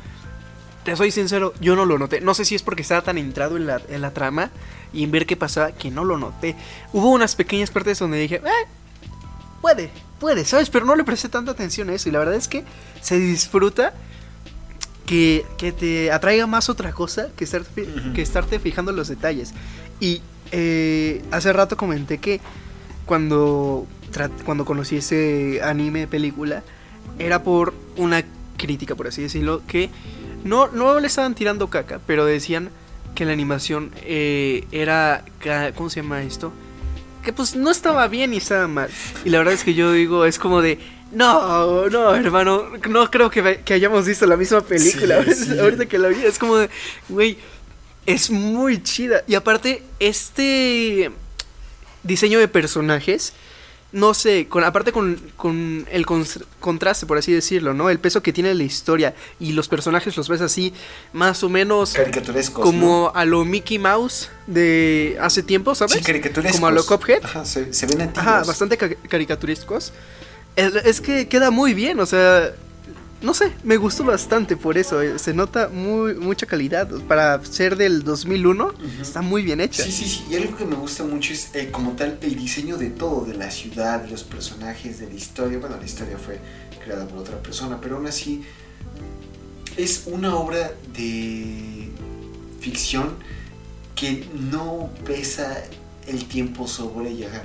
te soy sincero, yo no lo noté. No sé si es porque estaba tan entrado en la, en la trama y en ver qué pasaba que no lo noté. Hubo unas pequeñas partes donde dije, eh, puede, puede, ¿sabes? Pero no le presté tanta atención a eso y la verdad es que se disfruta. Que, que te atraiga más otra cosa que, estar, que estarte fijando en los detalles. Y eh, hace rato comenté que cuando, cuando conocí ese anime película era por una crítica, por así decirlo, que no, no le estaban tirando caca, pero decían que la animación eh, era, ¿cómo se llama esto? Que pues no estaba bien y estaba mal. Y la verdad es que yo digo, es como de, no, no, hermano, no creo que, hayamos visto la misma película. Sí, sí. Ahorita que la vi, es como de, güey, es muy chida. Y aparte, este diseño de personajes no sé, con aparte con, con el contraste, por así decirlo, ¿no? El peso que tiene la historia y los personajes los ves así, más o menos... Caricaturescos. Como a lo Mickey Mouse de hace tiempo, ¿sabes? Sí, caricaturescos. Como a lo Cuphead. Ajá, se, ven antiguos. Ajá, bastante caricaturescos. es que queda muy bien, o sea, no sé, me gustó bastante por eso. Eh, se nota muy mucha calidad. Para ser del 2001, está muy bien hecha. Sí, sí, sí. Y algo que me gusta mucho es, eh, como tal, el diseño de todo: de la ciudad, de los personajes, de la historia. Bueno, la historia fue creada por otra persona, pero aún así es una obra de ficción que no pesa el tiempo sobre ella.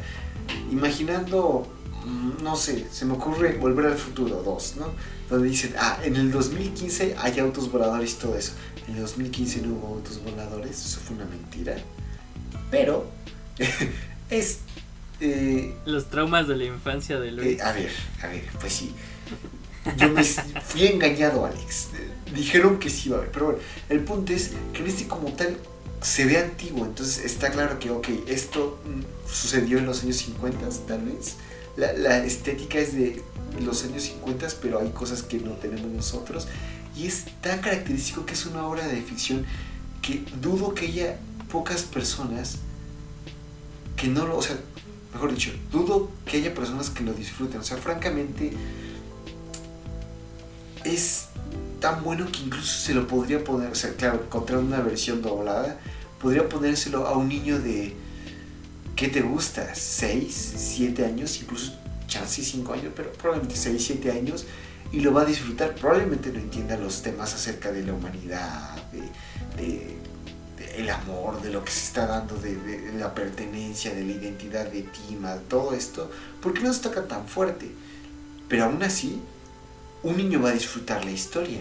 Imaginando, mm, no sé, se me ocurre Volver al Futuro 2, ¿no? Donde dicen, ah, en el 2015 hay autos voladores y todo eso. En el 2015 no hubo autos voladores, eso fue una mentira. Pero es... Eh, Los traumas de la infancia de Luis. Eh, a ver, a ver, pues sí. Yo me fui engañado, Alex. Dijeron que sí iba a haber. Pero bueno, el punto es que en este como tal se ve antiguo. Entonces está claro que, ok, esto mm, sucedió en los años 50, tal vez. La, estética es de los años 50, pero hay cosas que no tenemos nosotros. Y es tan característico que es una obra de ficción que dudo que haya pocas personas que no lo, o sea, mejor dicho, dudo que haya personas que lo disfruten. O sea, francamente, es tan bueno que incluso se lo podría poner, o sea, claro, encontrar una versión doblada, podría ponérselo a un niño de, ¿qué te gusta? ¿6, 7 años? Incluso chance 5 años, pero probablemente 6, 7 años y lo va a disfrutar. Probablemente no entienda los temas acerca de la humanidad, de, el amor, de lo que se está dando, de, la pertenencia, de la identidad de Tima, todo esto, porque no se toca tan fuerte. Pero aún así, un niño va a disfrutar la historia.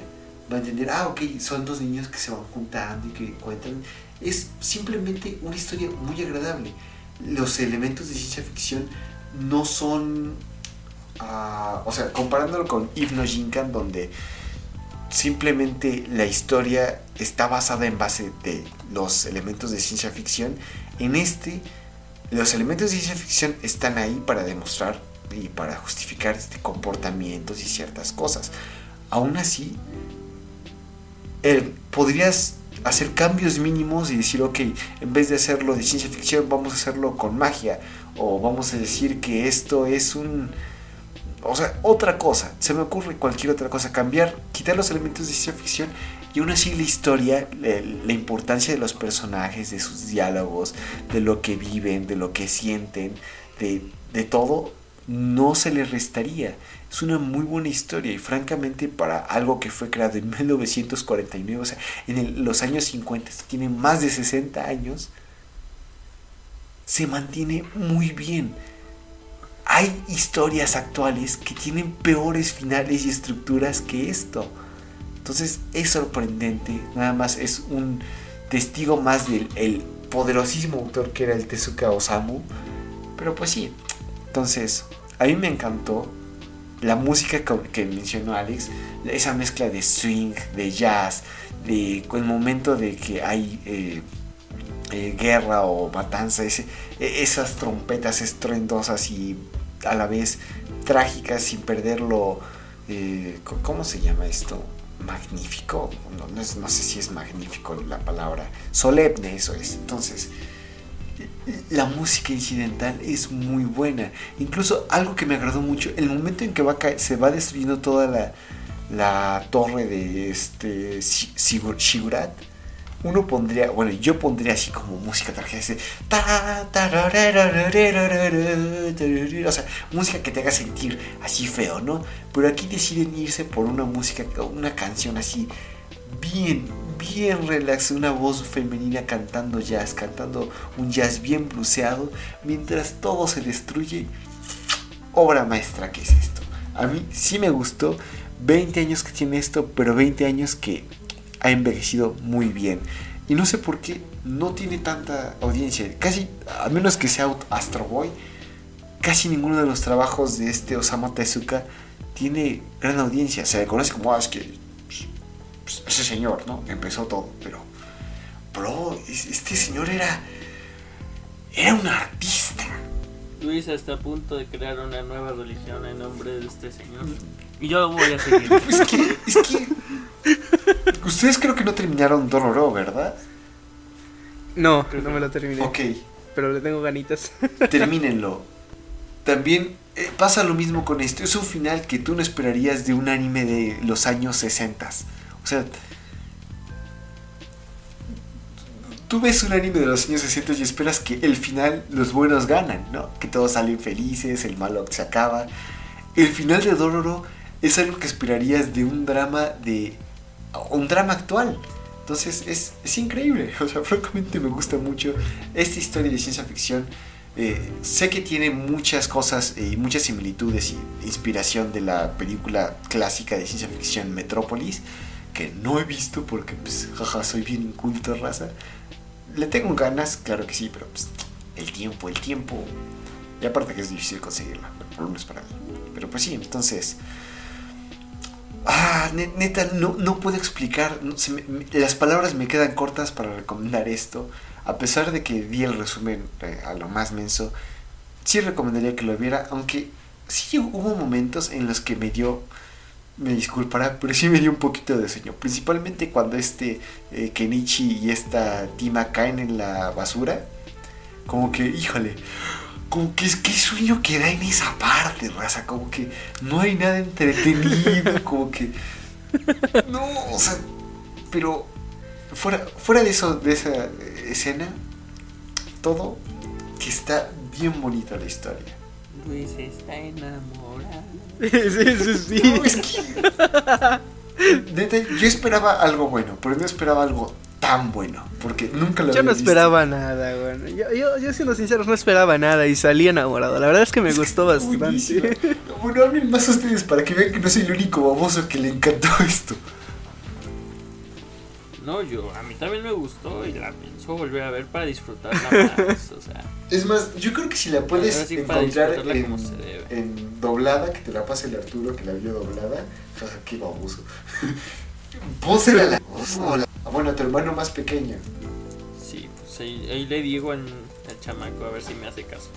Va a entender, ah, ok, son dos niños que se van juntando y que cuentan. Es simplemente una historia muy agradable. Los elementos de ciencia ficción no son, ah, o sea, comparándolo con Hypno Jinkan, donde simplemente la historia está basada en base de los elementos de ciencia ficción, en este los elementos de ciencia ficción están ahí para demostrar y para justificar este comportamientos y ciertas cosas. Aún así, podrías hacer cambios mínimos y decir, ok, en vez de hacerlo de ciencia ficción, vamos a hacerlo con magia. O vamos a decir que esto es un... O sea, otra cosa, se me ocurre cualquier otra cosa, cambiar, quitar los elementos de ciencia ficción y aún así la historia, la, importancia de los personajes, de sus diálogos, de lo que viven, de lo que sienten, de, de todo, no se le restaría. Es una muy buena historia y francamente para algo que fue creado en 1949, o sea, en los años 50, tiene más de 60 años, se mantiene muy bien. Hay historias actuales que tienen peores finales y estructuras que esto. Entonces es sorprendente, nada más es un testigo más del el poderosísimo autor que era el Tezuka Osamu. Pero pues sí, entonces a mí me encantó la música que mencionó Alex, esa mezcla de swing, de jazz, de el momento de que hay eh, eh, guerra o matanza, ese, e, esas trompetas estruendosas y a la vez trágicas sin perderlo, eh, ¿cómo se llama esto? Magnífico, no, no, no, sé si es magnífico la palabra, solemne eso es. Entonces, la música incidental es muy buena. Incluso algo que me agradó mucho, el momento en que va se va destruyendo toda la, torre de este Shigurat, uno pondría, bueno, yo pondría así como música tragedia, o sea, música que te haga sentir así feo, ¿no? Pero aquí deciden irse por una música, una canción así bien, bien relax, una voz femenina cantando jazz, cantando un jazz bien bluseado, mientras todo se destruye. Obra maestra que es esto. A mí sí me gustó. 20 años que tiene esto, pero 20 años que ha envejecido muy bien. Y no sé por qué no tiene tanta audiencia. Casi, a menos que sea Astro Boy, casi ninguno de los trabajos de este Osamu Tezuka tiene gran audiencia. Se le conoce como, ah, es que pues, ese señor, ¿no? Empezó todo, pero, bro, este señor era, era un artista. Luis está a punto de crear una nueva religión en nombre de este señor. Y yo voy a seguir. Es que, es que. Ustedes creo que no terminaron Dororo, ¿verdad? No, Creo no que me lo terminé. Ok, Pero le tengo ganitas. termínenlo. También eh, pasa lo mismo con esto. Es un final que tú no esperarías de un anime de los años 60. Sea, tú ves un anime de los años 60 y esperas que el final los buenos ganan, ¿no? Que todos salen felices, el malo se acaba. El final de Dororo es algo que esperarías de un drama de un drama actual. Entonces es, es increíble. O sea, francamente me gusta mucho esta historia de ciencia ficción. Eh, sé que tiene muchas cosas y muchas similitudes y inspiración de la película clásica de ciencia ficción Metrópolis, que no he visto porque, pues, jaja, soy bien inculto, raza. Le tengo ganas, claro que sí, pero pues, el tiempo, el tiempo. Y aparte que es difícil conseguirla, por lo menos para mí. Pero pues sí, entonces. Ah, ne- neta, no, no puedo explicar. las palabras me quedan cortas para recomendar esto. A pesar de que di el resumen eh, a lo más menso, sí recomendaría que lo viera. Aunque sí hubo momentos en los que me dio. Me disculpará, pero sí me dio un poquito de sueño. Principalmente cuando este eh, Kenichi y esta Tima caen en la basura. Como que, híjole, como que es que sueño que da en esa parte, raza. Como que no hay nada entretenido, como que. No, o sea, pero fuera, fuera de eso, de esa escena, todo que está bien bonita la historia. Luis está enamorado. Sí, sí, sí. No, es que. Neta, yo esperaba algo bueno, pero no esperaba algo tan bueno, porque nunca lo Yo había no visto. esperaba nada, güey. Yo, yo, yo siendo sincero, no esperaba nada y salí enamorado. La verdad es que me gustó Buenísimo. bastante. Bueno, hablen más ustedes para que vean que no soy el único baboso que le encantó esto. No, yo, a mí también me gustó y la pienso volver a ver para disfrutarla más. O sea, Es más, yo creo que si la puedes sí, encontrar en, como se debe. en doblada, que te la pase el Arturo que la vio doblada, jaja, qué baboso. Pónsela a la. Bueno, a tu hermano más pequeño. sí, pues ahí, ahí le digo en el chamaco a ver si me hace caso.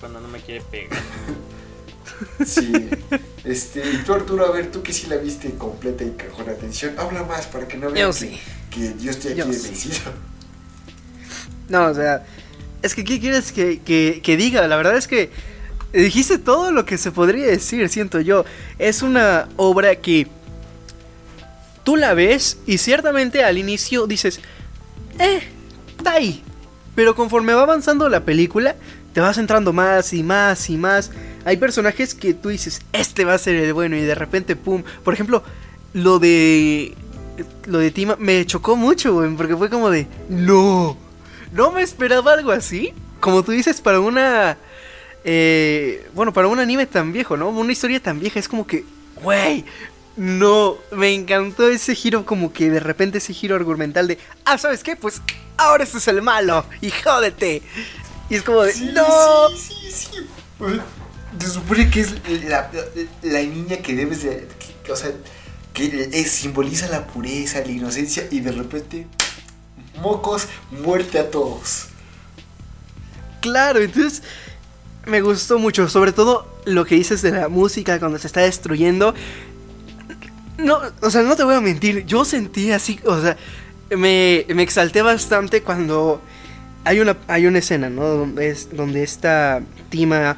Cuando no me quiere pegar. Sí. Este, y tú Arturo, a ver, tú que sí la viste completa y con atención, habla más para que no vean Yo que, sí. que yo estoy aquí Yo de sí. vencido. No, o sea, es que ¿qué quieres que, que, que diga? La verdad es que dijiste todo lo que se podría decir, siento yo. Es una obra que tú la ves y ciertamente al inicio dices, eh, está ahí. Pero conforme va avanzando la película, te vas entrando más y más y más. Hay personajes que tú dices, este va a ser el bueno y de repente, pum. Por ejemplo, lo de... Lo de Tima me chocó mucho, güey, porque fue como de, no, no me esperaba algo así. Como tú dices, para una... eh, bueno, para un anime tan viejo, ¿no? Una historia tan vieja, es como que, güey, no, me encantó ese giro, como que de repente ese giro argumental de, ah, ¿sabes qué? Pues ahora este es el malo, y jódete. Y es como de, Sí, no. sí, sí, sea, se supone que es la, la niña que debes de. o sea, que es- simboliza la pureza, la inocencia y de repente. Mocos, muerte a todos. Claro, entonces me gustó mucho, sobre todo lo que dices de la música cuando se está destruyendo. No, o sea, no te voy a mentir, yo sentí así, o sea, me, me exalté bastante cuando hay una, hay una escena, ¿no? Es, donde esta Tima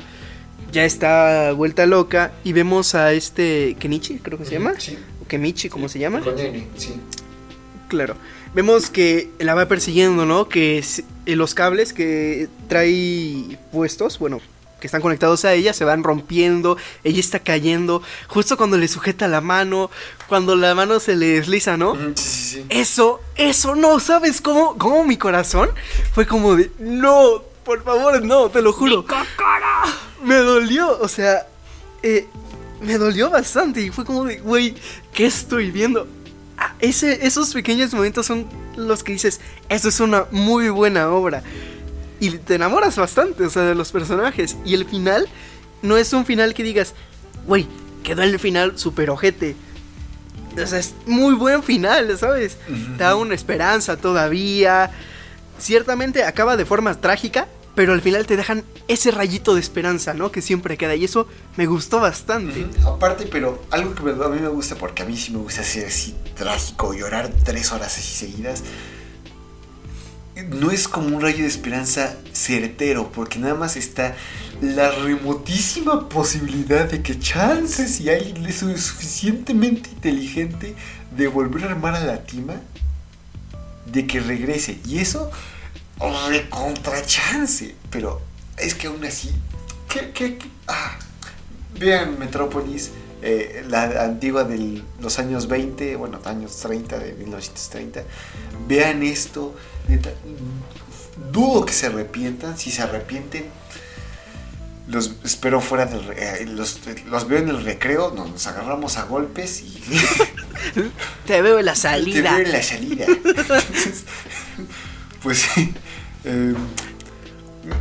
ya está vuelta loca y vemos a este Kenichi, creo que se llama, Sí. o Kemichi, ¿cómo se llama? Con N, sí. Claro. Vemos que la va persiguiendo, ¿no? Que es- eh, los cables que trae puestos, bueno, que están conectados a ella, se van rompiendo, ella está cayendo, justo cuando le sujeta la mano, cuando la mano se le desliza, ¿no? Sí, sí, sí. Eso, eso no, ¿sabes cómo, cómo mi corazón fue como de, no, por favor, no, te lo juro. Me dolió, o sea, eh, me dolió bastante y fue como de, güey, ¿qué estoy viendo? Ah, ese, esos pequeños momentos son los que dices, eso es una muy buena obra. Y te enamoras bastante, o sea, de los personajes. Y el final no es un final que digas, güey, quedó el final super ojete. O sea, es muy buen final, ¿sabes? Te da una esperanza todavía. Ciertamente acaba de forma trágica, pero al final te dejan ese rayito de esperanza, ¿no? Que siempre queda y eso me gustó bastante. Aparte, pero algo que a mí me gusta, porque a mí sí me gusta ser así trágico, llorar tres horas así seguidas. No es como un rayo de esperanza certero, porque nada más está la remotísima posibilidad de que chance si alguien es suficientemente inteligente de volver a armar a la tima, de que regrese. Y eso, recontra chance. Pero es que aún así, ¿qué, qué, qué? Ah, vean Metrópolis, eh, la antigua de los años 20, bueno, años 30, de 1930. Vean esto. neta, dudo que se arrepientan. Si se arrepienten, los espero fuera del. eh, los, los veo en el recreo, nos agarramos a golpes y. Te veo en la Te salida. veo en la salida. Entonces, pues sí. Eh,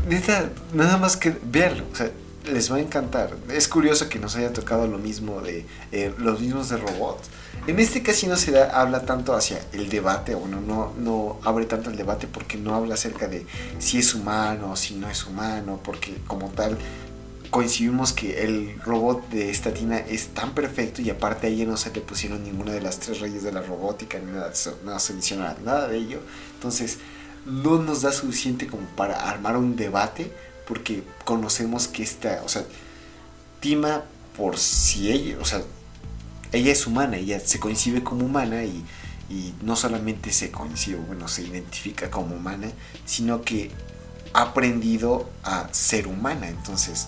neta, nada más que verlo. O sea, les va a encantar. Es curioso que nos haya tocado lo mismo de eh, los mismos de robots. En este casi no se da, habla tanto hacia el debate, bueno, no, no abre tanto el debate porque no habla acerca de si es humano o si no es humano, porque como tal coincidimos que el robot de esta tina es tan perfecto y aparte a ella no se le pusieron ninguna de las tres reyes de la robótica ni nada, no se nada de ello. Entonces no nos da suficiente como para armar un debate porque conocemos que esta, o sea, Tima por si ella, o sea, ella es humana, ella se concibe como humana y, y no solamente se concibe, bueno, se identifica como humana, sino que ha aprendido a ser humana. Entonces,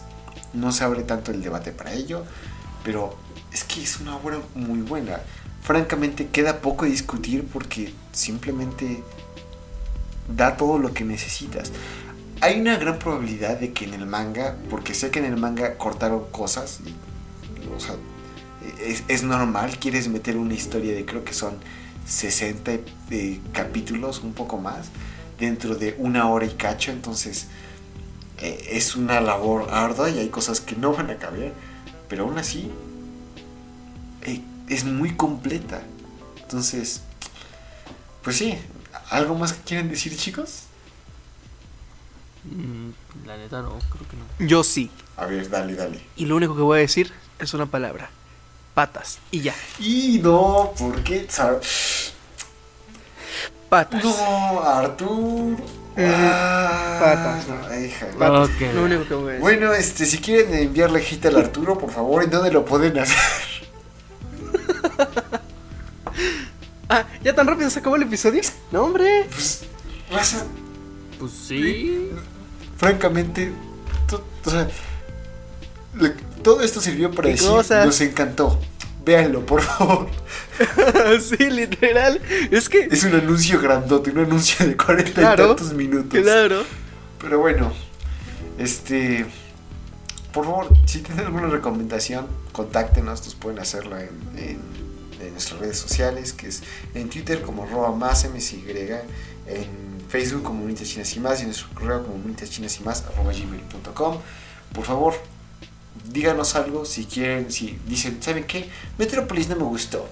no se abre tanto el debate para ello, pero es que es una obra muy buena. Francamente, queda poco discutir porque simplemente da todo lo que necesitas. Hay una gran probabilidad de que en el manga, porque sé que en el manga cortaron cosas, o sea, es, es normal, quieres meter una historia de creo que son 60 eh, capítulos, un poco más, dentro de una hora y cacho, entonces eh, es una labor ardua y hay cosas que no van a caber, pero aún así eh, es muy completa. Entonces, pues sí, ¿algo más que quieren decir chicos? Mm, La neta no, creo que no. Yo sí. A ver, dale, dale. Y lo único que voy a decir es una palabra. Patas. Y ya. Y no, ¿por qué? Patas. No, Artur. Mm, Ah, patas. no, hija. Patas. Lo único que voy a decir. Bueno, este, si quieren enviarle hate al Arturo, por favor, ¿en dónde lo pueden hacer? Ah, ¿ya tan rápido se acabó el episodio? No, hombre. Pues, raza, Pues sí. francamente, to- o sea, le- todo esto sirvió para ¿Qué decir, cosas? nos encantó. Véanlo, por favor. sí, literal. Es que. Es un anuncio grandote, un anuncio de 40 Claro, y tantos minutos. Claro. Pero bueno, este. Por favor, si tienen alguna recomendación, contáctenos. Nos pueden hacerlo en, en- en nuestras redes sociales, que es en Twitter como arroba más MSY, en Facebook como Munitas Chinas y más, y en nuestro correo como Munitas Chinas y más arroba gmail.com. Por favor, díganos algo si quieren, si dicen, ¿saben qué? Metrópolis no me gustó.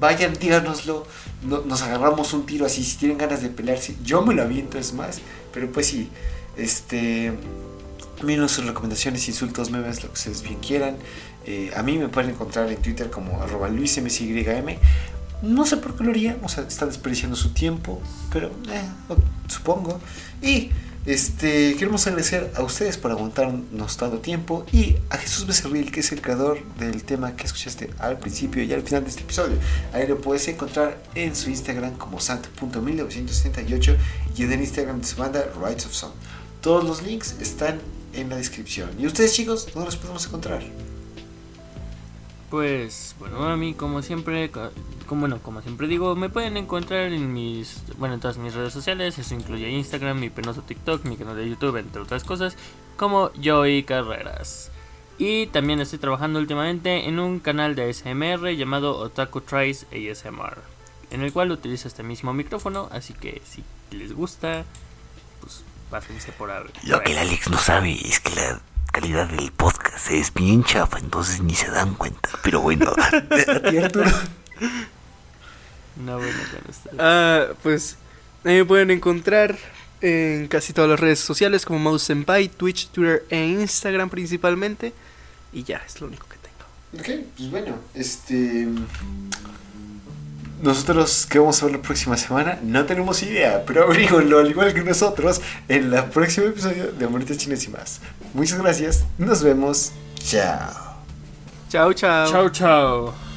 Vayan, díganoslo. No- nos agarramos un tiro así. Si tienen ganas de pelearse, yo me lo aviento, es más. Pero pues sí, este. Miren sus recomendaciones, insultos, memes, lo que ustedes bien quieran. Eh, a mí me pueden encontrar en Twitter como arroba luismsym. No sé por qué lo haría, o sea, está desperdiciando su tiempo, pero eh, supongo. Y este, queremos agradecer a ustedes por aguantarnos tanto tiempo y a Jesús Becerril, que es el creador del tema que escuchaste al principio y al final de este episodio. Ahí lo puedes encontrar en su Instagram como sant.1978 y en el Instagram de su banda Rights of Sound. Todos los links están en la descripción. ¿Y ustedes chicos, dónde los podemos encontrar? Pues bueno, a mí como siempre, co- como bueno, como siempre digo, me pueden encontrar en mis, bueno, en todas mis redes sociales, eso incluye Instagram, mi penoso TikTok, mi canal de YouTube, entre otras cosas, como Joey Carreras. Y también estoy trabajando últimamente en un canal de ASMR llamado Otaku Tries ASMR, en el cual utilizo este mismo micrófono, así que si les gusta, pues pásense por a ver. Lo que el Alex no sabe es que la calidad del podcast es bien chafa, entonces ni se dan cuenta. Pero bueno, ¿A ti, Arturo? No, bueno. Ah, pues. Ahí me pueden encontrar en casi todas las redes sociales como Mouse Senpai, Twitch, Twitter e Instagram principalmente. Y ya, es lo único que tengo. Ok, pues bueno, este. Nosotros, ¿qué vamos a ver la próxima semana? No tenemos idea, pero abrígonlo al igual que nosotros en el próximo episodio de Amoritas Chinas y más. Muchas gracias, nos vemos, chao. Chao, chao. Chao, chao.